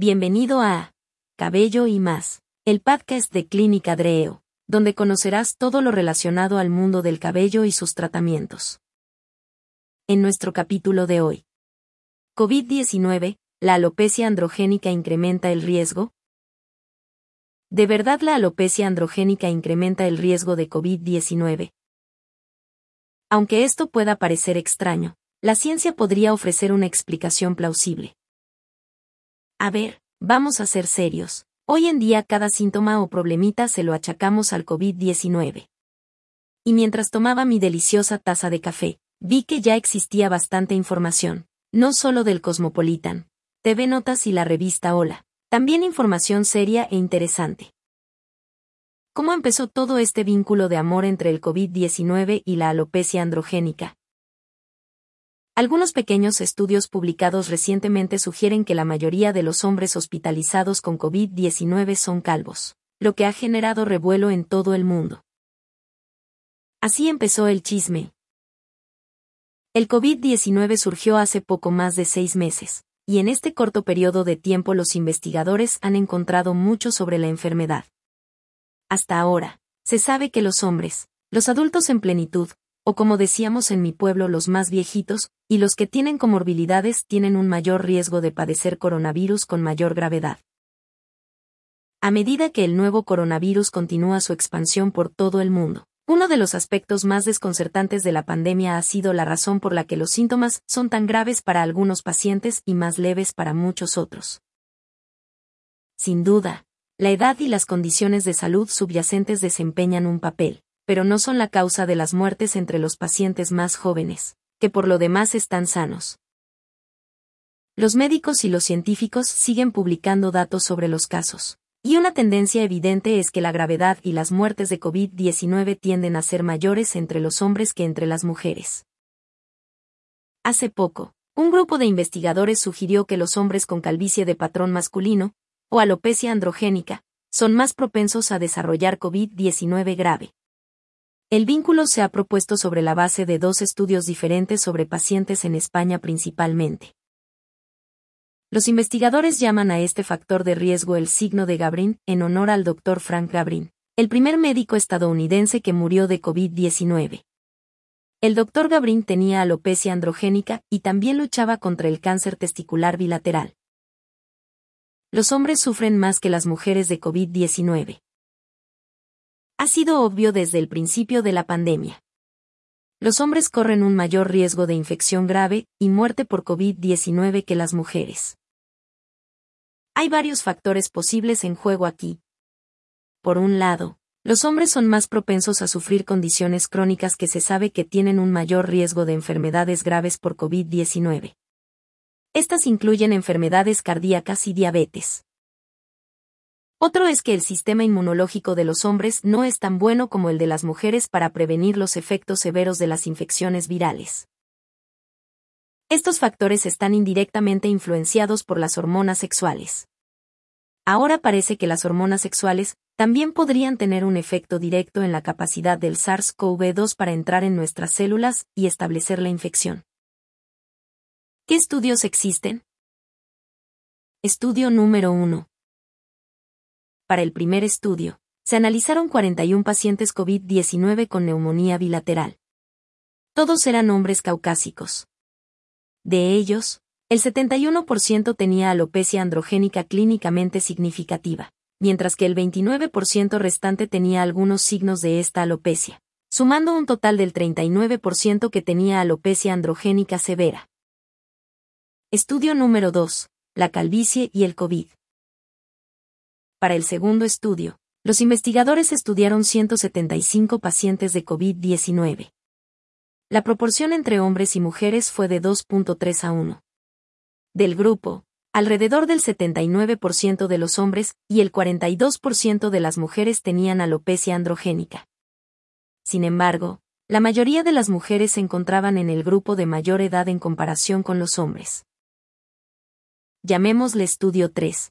Bienvenido a Cabello y más, el podcast de Clínica Dreo, donde conocerás todo lo relacionado al mundo del cabello y sus tratamientos. En nuestro capítulo de hoy. COVID-19, ¿la alopecia androgénica incrementa el riesgo? ¿De verdad la alopecia androgénica incrementa el riesgo de COVID-19? Aunque esto pueda parecer extraño, la ciencia podría ofrecer una explicación plausible. A ver, vamos a ser serios. Hoy en día cada síntoma o problemita se lo achacamos al COVID-19. Y mientras tomaba mi deliciosa taza de café, vi que ya existía bastante información, no solo del Cosmopolitan, TV Notas y la revista Hola, también información seria e interesante. ¿Cómo empezó todo este vínculo de amor entre el COVID-19 y la alopecia androgénica? Algunos pequeños estudios publicados recientemente sugieren que la mayoría de los hombres hospitalizados con COVID-19 son calvos, lo que ha generado revuelo en todo el mundo. Así empezó el chisme. El COVID-19 surgió hace poco más de seis meses, y en este corto periodo de tiempo los investigadores han encontrado mucho sobre la enfermedad. Hasta ahora, se sabe que los hombres, los adultos en plenitud, o como decíamos en mi pueblo los más viejitos, y los que tienen comorbilidades tienen un mayor riesgo de padecer coronavirus con mayor gravedad. A medida que el nuevo coronavirus continúa su expansión por todo el mundo, uno de los aspectos más desconcertantes de la pandemia ha sido la razón por la que los síntomas son tan graves para algunos pacientes y más leves para muchos otros. Sin duda, la edad y las condiciones de salud subyacentes desempeñan un papel pero no son la causa de las muertes entre los pacientes más jóvenes, que por lo demás están sanos. Los médicos y los científicos siguen publicando datos sobre los casos, y una tendencia evidente es que la gravedad y las muertes de COVID-19 tienden a ser mayores entre los hombres que entre las mujeres. Hace poco, un grupo de investigadores sugirió que los hombres con calvicie de patrón masculino, o alopecia androgénica, son más propensos a desarrollar COVID-19 grave. El vínculo se ha propuesto sobre la base de dos estudios diferentes sobre pacientes en España principalmente. Los investigadores llaman a este factor de riesgo el signo de Gabrin, en honor al Dr. Frank Gabrin, el primer médico estadounidense que murió de COVID-19. El Dr. Gabrin tenía alopecia androgénica y también luchaba contra el cáncer testicular bilateral. Los hombres sufren más que las mujeres de COVID-19 ha sido obvio desde el principio de la pandemia. Los hombres corren un mayor riesgo de infección grave y muerte por COVID-19 que las mujeres. Hay varios factores posibles en juego aquí. Por un lado, los hombres son más propensos a sufrir condiciones crónicas que se sabe que tienen un mayor riesgo de enfermedades graves por COVID-19. Estas incluyen enfermedades cardíacas y diabetes. Otro es que el sistema inmunológico de los hombres no es tan bueno como el de las mujeres para prevenir los efectos severos de las infecciones virales. Estos factores están indirectamente influenciados por las hormonas sexuales. Ahora parece que las hormonas sexuales también podrían tener un efecto directo en la capacidad del SARS-CoV-2 para entrar en nuestras células y establecer la infección. ¿Qué estudios existen? Estudio número 1 para el primer estudio, se analizaron 41 pacientes COVID-19 con neumonía bilateral. Todos eran hombres caucásicos. De ellos, el 71% tenía alopecia androgénica clínicamente significativa, mientras que el 29% restante tenía algunos signos de esta alopecia, sumando un total del 39% que tenía alopecia androgénica severa. Estudio número 2. La calvicie y el COVID. Para el segundo estudio, los investigadores estudiaron 175 pacientes de COVID-19. La proporción entre hombres y mujeres fue de 2.3 a 1. Del grupo, alrededor del 79% de los hombres y el 42% de las mujeres tenían alopecia androgénica. Sin embargo, la mayoría de las mujeres se encontraban en el grupo de mayor edad en comparación con los hombres. Llamémosle estudio 3.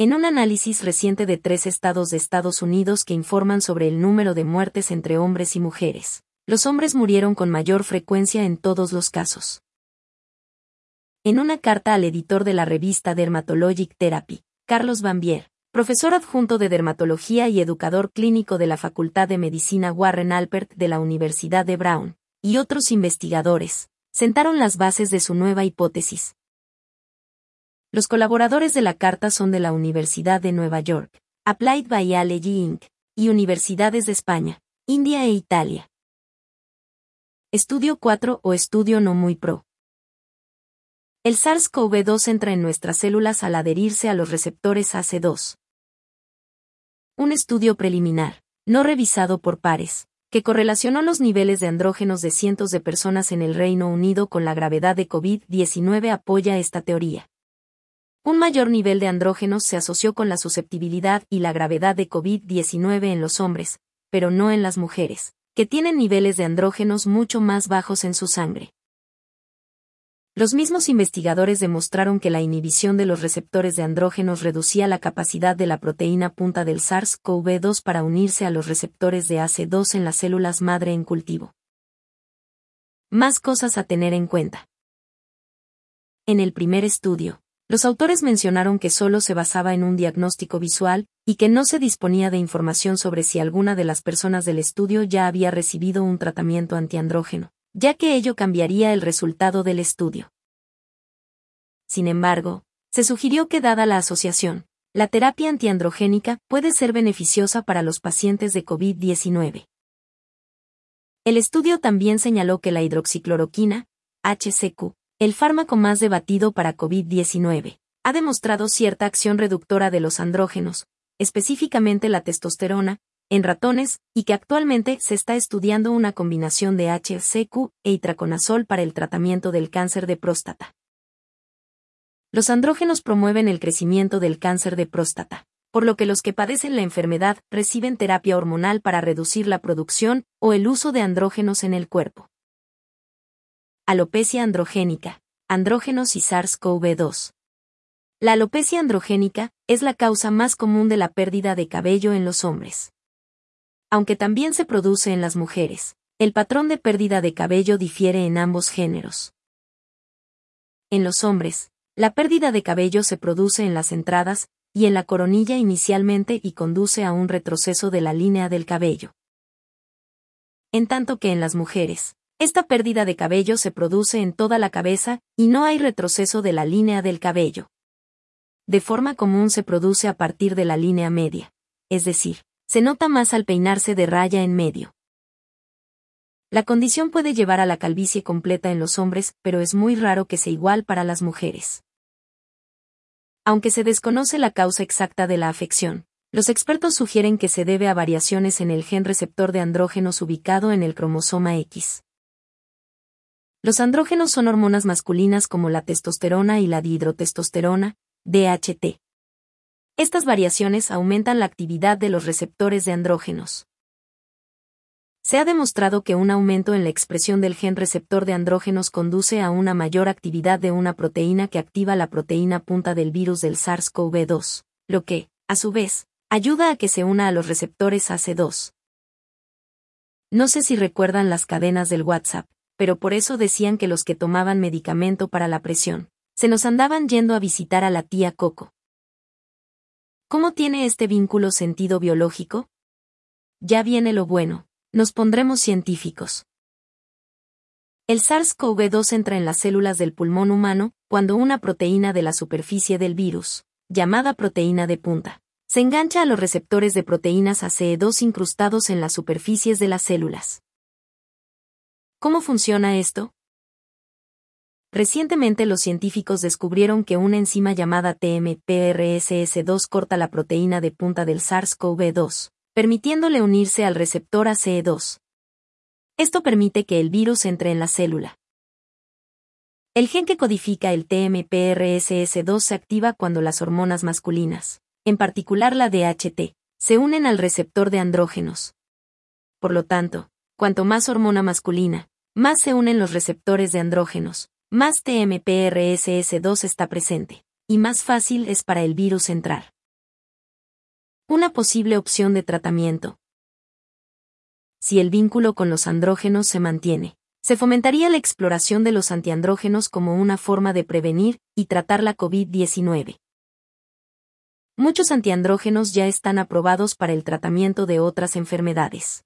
En un análisis reciente de tres estados de Estados Unidos que informan sobre el número de muertes entre hombres y mujeres, los hombres murieron con mayor frecuencia en todos los casos. en una carta al editor de la revista Dermatologic Therapy, Carlos Bambier, profesor adjunto de dermatología y educador clínico de la Facultad de Medicina Warren Alpert de la Universidad de Brown, y otros investigadores, sentaron las bases de su nueva hipótesis. Los colaboradores de la carta son de la Universidad de Nueva York, Applied Biology Inc., y universidades de España, India e Italia. Estudio 4 o estudio no muy pro. El SARS-CoV-2 entra en nuestras células al adherirse a los receptores AC2. Un estudio preliminar, no revisado por pares, que correlacionó los niveles de andrógenos de cientos de personas en el Reino Unido con la gravedad de COVID-19 apoya esta teoría. Un mayor nivel de andrógenos se asoció con la susceptibilidad y la gravedad de COVID-19 en los hombres, pero no en las mujeres, que tienen niveles de andrógenos mucho más bajos en su sangre. Los mismos investigadores demostraron que la inhibición de los receptores de andrógenos reducía la capacidad de la proteína punta del SARS-CoV-2 para unirse a los receptores de AC2 en las células madre en cultivo. Más cosas a tener en cuenta. En el primer estudio, los autores mencionaron que solo se basaba en un diagnóstico visual, y que no se disponía de información sobre si alguna de las personas del estudio ya había recibido un tratamiento antiandrógeno ya que ello cambiaría el resultado del estudio. Sin embargo, se sugirió que dada la asociación, la terapia antiandrogénica puede ser beneficiosa para los pacientes de COVID-19. El estudio también señaló que la hidroxicloroquina, HCQ, el fármaco más debatido para COVID-19, ha demostrado cierta acción reductora de los andrógenos, específicamente la testosterona, en ratones, y que actualmente se está estudiando una combinación de HCQ e itraconazol para el tratamiento del cáncer de próstata. Los andrógenos promueven el crecimiento del cáncer de próstata, por lo que los que padecen la enfermedad reciben terapia hormonal para reducir la producción o el uso de andrógenos en el cuerpo. Alopecia androgénica, andrógenos y SARS-CoV-2. La alopecia androgénica es la causa más común de la pérdida de cabello en los hombres aunque también se produce en las mujeres. El patrón de pérdida de cabello difiere en ambos géneros. En los hombres, la pérdida de cabello se produce en las entradas y en la coronilla inicialmente y conduce a un retroceso de la línea del cabello. En tanto que en las mujeres, esta pérdida de cabello se produce en toda la cabeza y no hay retroceso de la línea del cabello. De forma común se produce a partir de la línea media, es decir, se nota más al peinarse de raya en medio. La condición puede llevar a la calvicie completa en los hombres, pero es muy raro que sea igual para las mujeres. Aunque se desconoce la causa exacta de la afección, los expertos sugieren que se debe a variaciones en el gen receptor de andrógenos ubicado en el cromosoma X. Los andrógenos son hormonas masculinas como la testosterona y la dihidrotestosterona, DHT. Estas variaciones aumentan la actividad de los receptores de andrógenos. Se ha demostrado que un aumento en la expresión del gen receptor de andrógenos conduce a una mayor actividad de una proteína que activa la proteína punta del virus del SARS-CoV-2, lo que, a su vez, ayuda a que se una a los receptores AC2. No sé si recuerdan las cadenas del WhatsApp, pero por eso decían que los que tomaban medicamento para la presión, se nos andaban yendo a visitar a la tía Coco. ¿Cómo tiene este vínculo sentido biológico? Ya viene lo bueno, nos pondremos científicos. El SARS-CoV-2 entra en las células del pulmón humano cuando una proteína de la superficie del virus, llamada proteína de punta, se engancha a los receptores de proteínas ACE2 incrustados en las superficies de las células. ¿Cómo funciona esto? Recientemente los científicos descubrieron que una enzima llamada TMPRSS2 corta la proteína de punta del SARS-CoV-2, permitiéndole unirse al receptor ACE2. Esto permite que el virus entre en la célula. El gen que codifica el TMPRSS2 se activa cuando las hormonas masculinas, en particular la DHT, se unen al receptor de andrógenos. Por lo tanto, cuanto más hormona masculina, más se unen los receptores de andrógenos, más TMPRSS2 está presente, y más fácil es para el virus entrar. Una posible opción de tratamiento. Si el vínculo con los andrógenos se mantiene, Se fomentaría la exploración de los antiandrógenos como una forma de prevenir y tratar la COVID-19. Muchos antiandrógenos ya están aprobados para el tratamiento de otras enfermedades.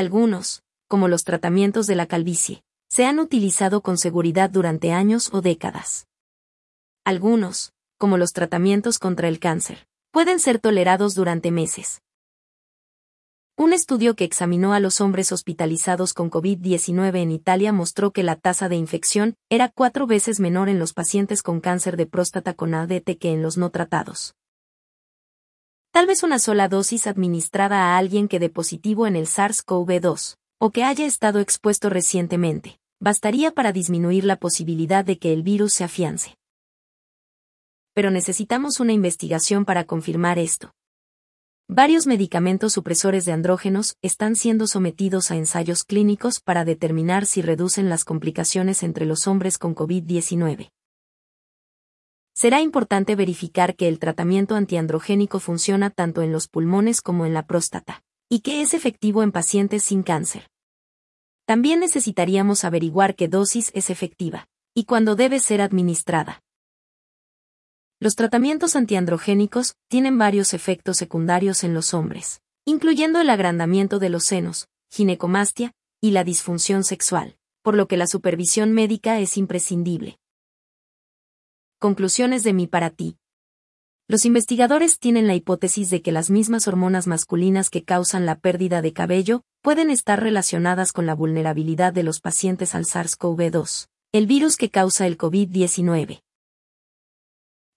Algunos, como los tratamientos de la calvicie, se han utilizado con seguridad durante años o décadas. Algunos, como los tratamientos contra el cáncer, pueden ser tolerados durante meses. Un estudio que examinó a los hombres hospitalizados con COVID-19 en Italia mostró que la tasa de infección era cuatro veces menor en los pacientes con cáncer de próstata con ADT que en los no tratados. Tal vez una sola dosis administrada a alguien que dé positivo en el SARS-CoV-2, o que haya estado expuesto recientemente, bastaría para disminuir la posibilidad de que el virus se afiance. Pero necesitamos una investigación para confirmar esto. Varios medicamentos supresores de andrógenos están siendo sometidos a ensayos clínicos para determinar si reducen las complicaciones entre los hombres con COVID-19 será importante verificar que el tratamiento antiandrogénico funciona tanto en los pulmones como en la próstata, y que es efectivo en pacientes sin cáncer. También necesitaríamos averiguar qué dosis es efectiva, y cuándo debe ser administrada. Los tratamientos antiandrogénicos tienen varios efectos secundarios en los hombres, incluyendo el agrandamiento de los senos, ginecomastia, y la disfunción sexual, por lo que la supervisión médica es imprescindible. Conclusiones de mí para ti. Los investigadores tienen la hipótesis de que las mismas hormonas masculinas que causan la pérdida de cabello pueden estar relacionadas con la vulnerabilidad de los pacientes al SARS-CoV-2, el virus que causa el COVID-19.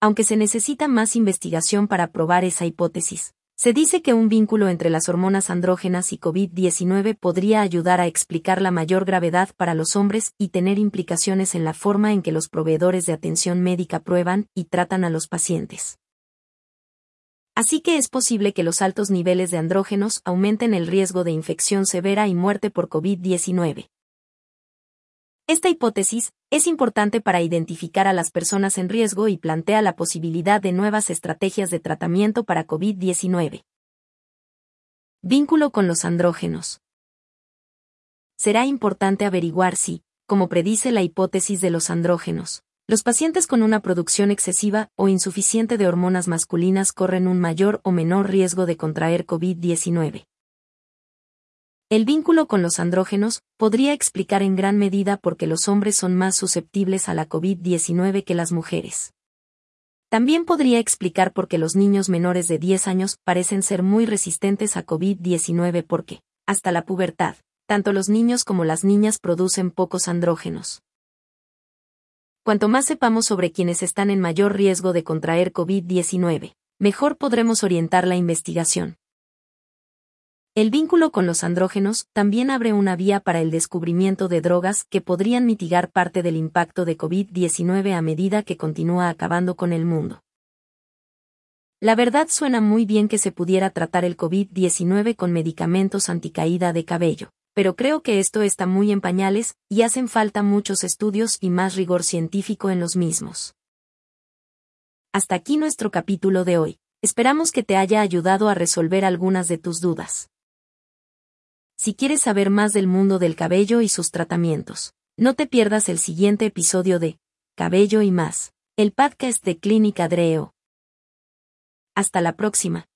Aunque se necesita más investigación para probar esa hipótesis, se dice que un vínculo entre las hormonas andrógenas y COVID-19 podría ayudar a explicar la mayor gravedad para los hombres y tener implicaciones en la forma en que los proveedores de atención médica prueban y tratan a los pacientes. Así que es posible que los altos niveles de andrógenos aumenten el riesgo de infección severa y muerte por COVID-19. Esta hipótesis es importante para identificar a las personas en riesgo y plantea la posibilidad de nuevas estrategias de tratamiento para COVID-19. Vínculo con los andrógenos. Será importante averiguar si, como predice la hipótesis de los andrógenos, los pacientes con una producción excesiva o insuficiente de hormonas masculinas corren un mayor o menor riesgo de contraer COVID-19. El vínculo con los andrógenos podría explicar en gran medida por qué los hombres son más susceptibles a la COVID-19 que las mujeres. También podría explicar por qué los niños menores de 10 años parecen ser muy resistentes a COVID-19 porque, hasta la pubertad, tanto los niños como las niñas producen pocos andrógenos. Cuanto más sepamos sobre quienes están en mayor riesgo de contraer COVID-19, mejor podremos orientar la investigación. El vínculo con los andrógenos también abre una vía para el descubrimiento de drogas que podrían mitigar parte del impacto de COVID-19 a medida que continúa acabando con el mundo. La verdad suena muy bien que se pudiera tratar el COVID-19 con medicamentos anticaída de cabello, pero creo que esto está muy en pañales y hacen falta muchos estudios y más rigor científico en los mismos. Hasta aquí nuestro capítulo de hoy. Esperamos que te haya ayudado a resolver algunas de tus dudas. Si quieres saber más del mundo del cabello y sus tratamientos, no te pierdas el siguiente episodio de Cabello y más, el podcast de Clínica Dreo. Hasta la próxima.